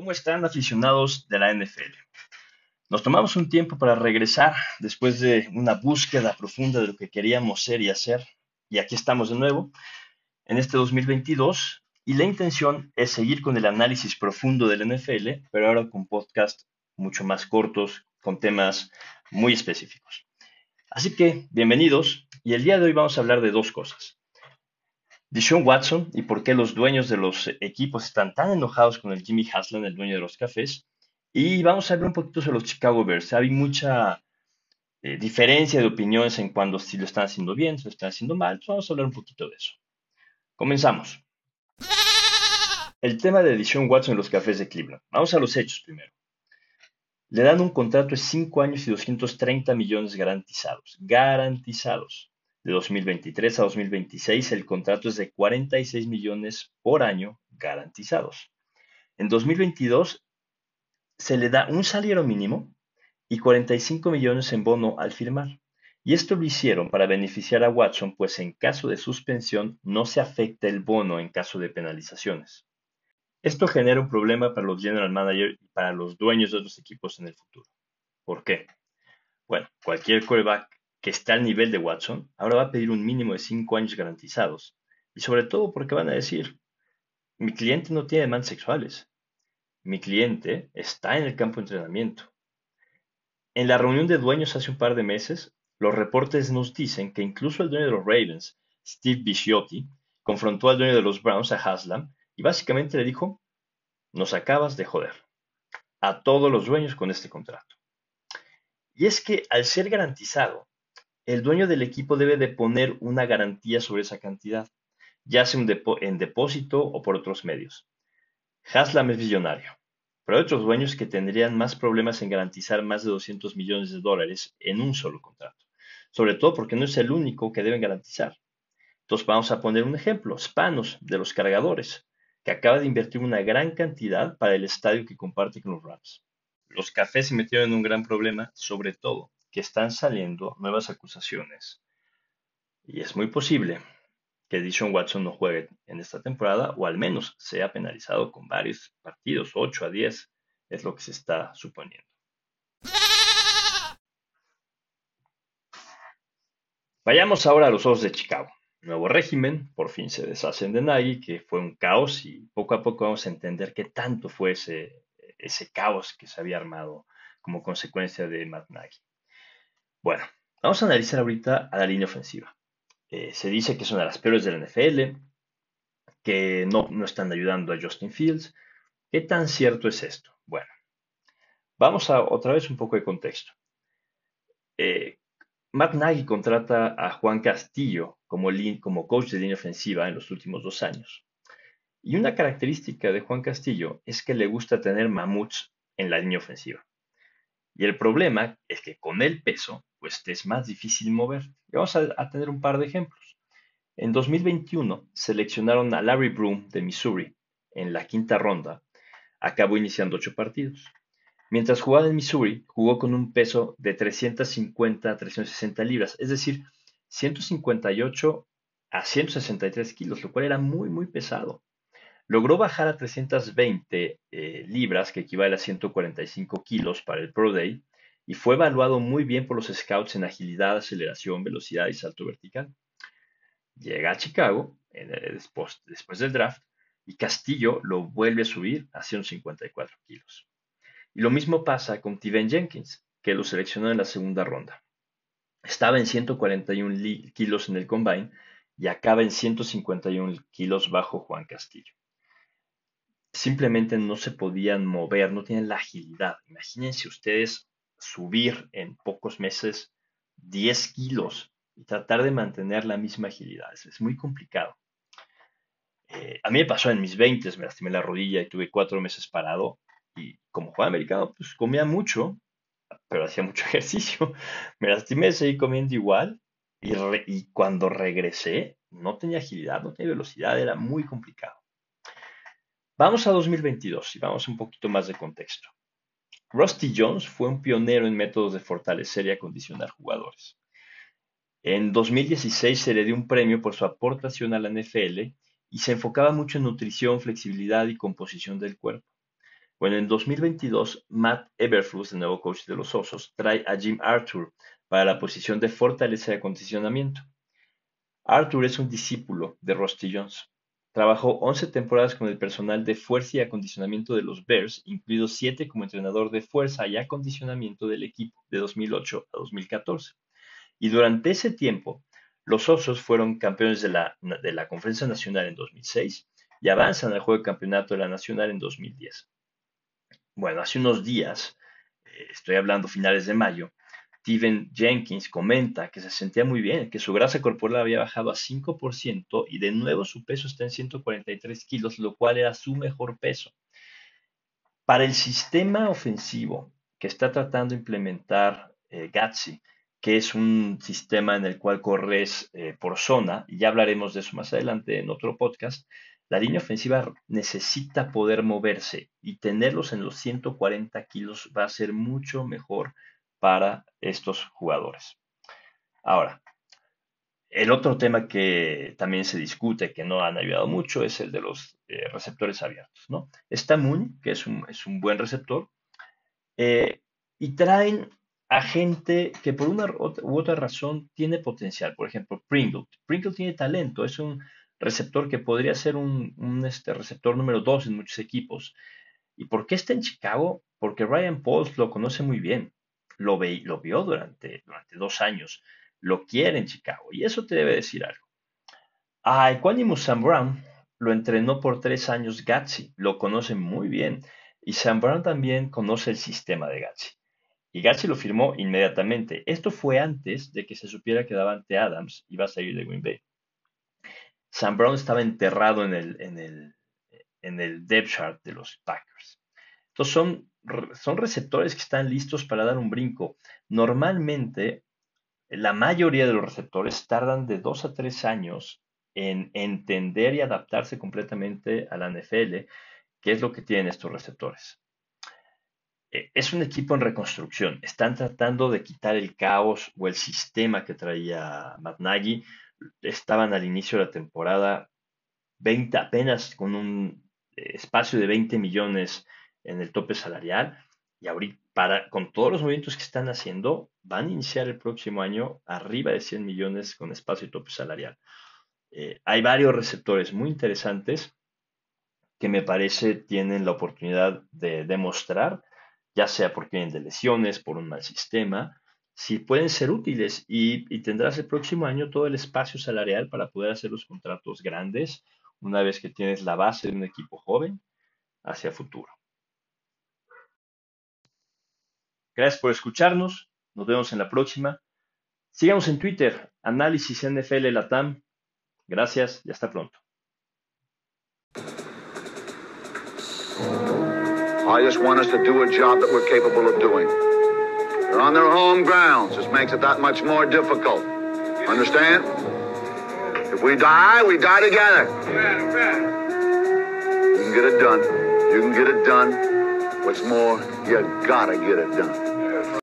¿Cómo están aficionados de la NFL? Nos tomamos un tiempo para regresar después de una búsqueda profunda de lo que queríamos ser y hacer. Y aquí estamos de nuevo en este 2022 y la intención es seguir con el análisis profundo del NFL, pero ahora con podcasts mucho más cortos, con temas muy específicos. Así que, bienvenidos, y el día de hoy vamos a hablar de dos cosas. Deshaun Watson y por qué los dueños de los equipos están tan enojados con el Jimmy Haslam, el dueño de los cafés. Y vamos a hablar un poquito sobre los Chicago Bears. Hay mucha eh, diferencia de opiniones en cuanto si lo están haciendo bien, si lo están haciendo mal. vamos a hablar un poquito de eso. Comenzamos. El tema de Deshaun Watson en los cafés de Cleveland. Vamos a los hechos primero. Le dan un contrato de 5 años y 230 millones garantizados. Garantizados de 2023 a 2026 el contrato es de 46 millones por año garantizados. En 2022 se le da un salario mínimo y 45 millones en bono al firmar. Y esto lo hicieron para beneficiar a Watson, pues en caso de suspensión no se afecta el bono en caso de penalizaciones. Esto genera un problema para los general managers y para los dueños de otros equipos en el futuro. ¿Por qué? Bueno, cualquier quarterback que está al nivel de Watson, ahora va a pedir un mínimo de 5 años garantizados. Y sobre todo porque van a decir, mi cliente no tiene demandas sexuales. Mi cliente está en el campo de entrenamiento. En la reunión de dueños hace un par de meses, los reportes nos dicen que incluso el dueño de los Ravens, Steve Bisciotti, confrontó al dueño de los Browns, a Haslam, y básicamente le dijo, nos acabas de joder a todos los dueños con este contrato. Y es que al ser garantizado, el dueño del equipo debe de poner una garantía sobre esa cantidad, ya sea en depósito o por otros medios. Haslam es millonario, pero hay otros dueños que tendrían más problemas en garantizar más de 200 millones de dólares en un solo contrato, sobre todo porque no es el único que deben garantizar. Entonces vamos a poner un ejemplo, Spanos de los cargadores, que acaba de invertir una gran cantidad para el estadio que comparte con los Rams. Los cafés se metieron en un gran problema, sobre todo que están saliendo nuevas acusaciones. Y es muy posible que Dishon Watson no juegue en esta temporada o al menos sea penalizado con varios partidos, 8 a 10 es lo que se está suponiendo. Vayamos ahora a los ojos de Chicago. Nuevo régimen, por fin se deshacen de Nagy, que fue un caos y poco a poco vamos a entender qué tanto fue ese, ese caos que se había armado como consecuencia de Matt Nagy. Bueno, vamos a analizar ahorita a la línea ofensiva. Eh, se dice que son de las peores del NFL, que no, no están ayudando a Justin Fields. ¿Qué tan cierto es esto? Bueno, vamos a otra vez un poco de contexto. Eh, Matt Nagy contrata a Juan Castillo como, como coach de línea ofensiva en los últimos dos años. Y una característica de Juan Castillo es que le gusta tener mamuts en la línea ofensiva. Y el problema es que con el peso, pues te es más difícil mover. Y vamos a, tener un par de ejemplos. En 2021 seleccionaron a Larry Broom de Missouri en la quinta ronda. Acabó iniciando ocho partidos. Mientras jugaba en Missouri, jugó con un peso de 350 a 360 libras, es decir, 158 a 163 kilos, lo cual era muy, muy pesado. Logró bajar a 320 eh, libras, que equivale a 145 kilos para el Pro Day, y fue evaluado muy bien por los scouts en agilidad, aceleración, velocidad y salto vertical. Llega a Chicago después, después, del draft y Castillo lo vuelve a subir a 154 kilos. Y lo mismo pasa con Tiven Jenkins, que lo seleccionó en la segunda ronda. Estaba en 141 kilos en el combine y acaba en 151 kilos bajo Juan Castillo simplemente no se podían mover, no tienen la agilidad. Imagínense ustedes subir en pocos meses 10 kilos y tratar de mantener la misma agilidad. Es, muy complicado. Eh, a mí me pasó en mis 20, me lastimé la rodilla y tuve cuatro meses parado. Y como jugador americano, pues comía mucho, pero hacía mucho ejercicio. Me lastimé, seguí comiendo igual. Y, y cuando regresé, no tenía agilidad, no tenía velocidad, era muy complicado. Vamos a 2022 y vamos un poquito más de contexto. Rusty Jones fue un pionero en métodos de fortalecer y acondicionar jugadores. En 2016 se le dio un premio por su aportación a la NFL y se enfocaba mucho en nutrición, flexibilidad y composición del cuerpo. Bueno, en 2022, Matt Eberflus, el nuevo coach de los Osos, trae a Jim Arthur para la posición de fortaleza de acondicionamiento. Arthur es un discípulo de Rusty Jones. Trabajó 11 temporadas con el personal de fuerza y acondicionamiento de los Bears, incluidos 7 como entrenador de fuerza y acondicionamiento del equipo de 2008 a 2014. Y durante ese tiempo, los Osos fueron campeones de la, de la Conferencia Nacional en 2006 y avanzan al juego de campeonato de la Nacional en 2010. Bueno, hace unos días, eh, estoy hablando finales de mayo, Steven Jenkins comenta que se sentía muy bien, que su grasa corporal había bajado a 5% y de nuevo su peso está en 143 kilos, lo cual era su mejor peso. Para el sistema ofensivo que está tratando de implementar eh, que es un sistema en el cual corres eh, por zona, y ya hablaremos de eso más adelante en otro podcast, la línea ofensiva necesita poder moverse y tenerlos en los 140 kilos va a ser mucho mejor para estos jugadores. Ahora, el otro tema que también se discute, que no han ayudado mucho, es el de los eh, receptores abiertos. ¿no? Está Moon, que es un, buen receptor, eh, y traen a gente que por una u otra razón tiene potencial. Por ejemplo, Pringle. Pringle tiene talento, es un receptor que podría ser un, este, receptor número dos en muchos equipos. ¿Y por qué está en Chicago? Porque Ryan Pauls lo conoce muy bien lo, lo vio durante, durante dos años, lo quiere en Chicago y eso te debe decir algo. A Equanimus Sam Brown lo entrenó por tres años Gatsi, lo conoce muy bien y Sam Brown también conoce el sistema de Gatsi. Y Gatsi lo firmó inmediatamente. Esto fue antes de que se supiera que Davante Adams iba a salir de Green Bay. Sam Brown estaba enterrado en el, en el, en el depth chart de los Packers. Entonces son son receptores que están listos para dar un brinco. Normalmente, la mayoría de los receptores tardan de dos a tres años en entender y adaptarse completamente a la NFL, que es lo que tienen estos receptores. E, es un equipo en reconstrucción. Están tratando de quitar el caos o el sistema que traía Matt. Estaban al inicio de la temporada 20, apenas con un eh, espacio de 20 millones en el tope salarial y ahorita para, con todos los movimientos que están haciendo, van a iniciar el próximo año arriba de 100 millones con espacio y tope salarial. Eh, hay varios receptores muy interesantes que me parece tienen la oportunidad de demostrar, ya sea porque vienen de lesiones, por un mal sistema, si pueden ser útiles y, y tendrás el próximo año todo el espacio salarial para poder hacer los contratos grandes una vez que tienes la base de un equipo joven hacia futuro. Gracias por escucharnos. Nos vemos en la próxima. Síganos en Twitter, Análisis NFL Latam. Gracias y hasta pronto. I just want us to do a job that we're capable of doing. They're on their home grounds. This makes it that much more difficult. Understand? If we die, we die together. You can get it done. You can get it done. What's more, you gotta get it done.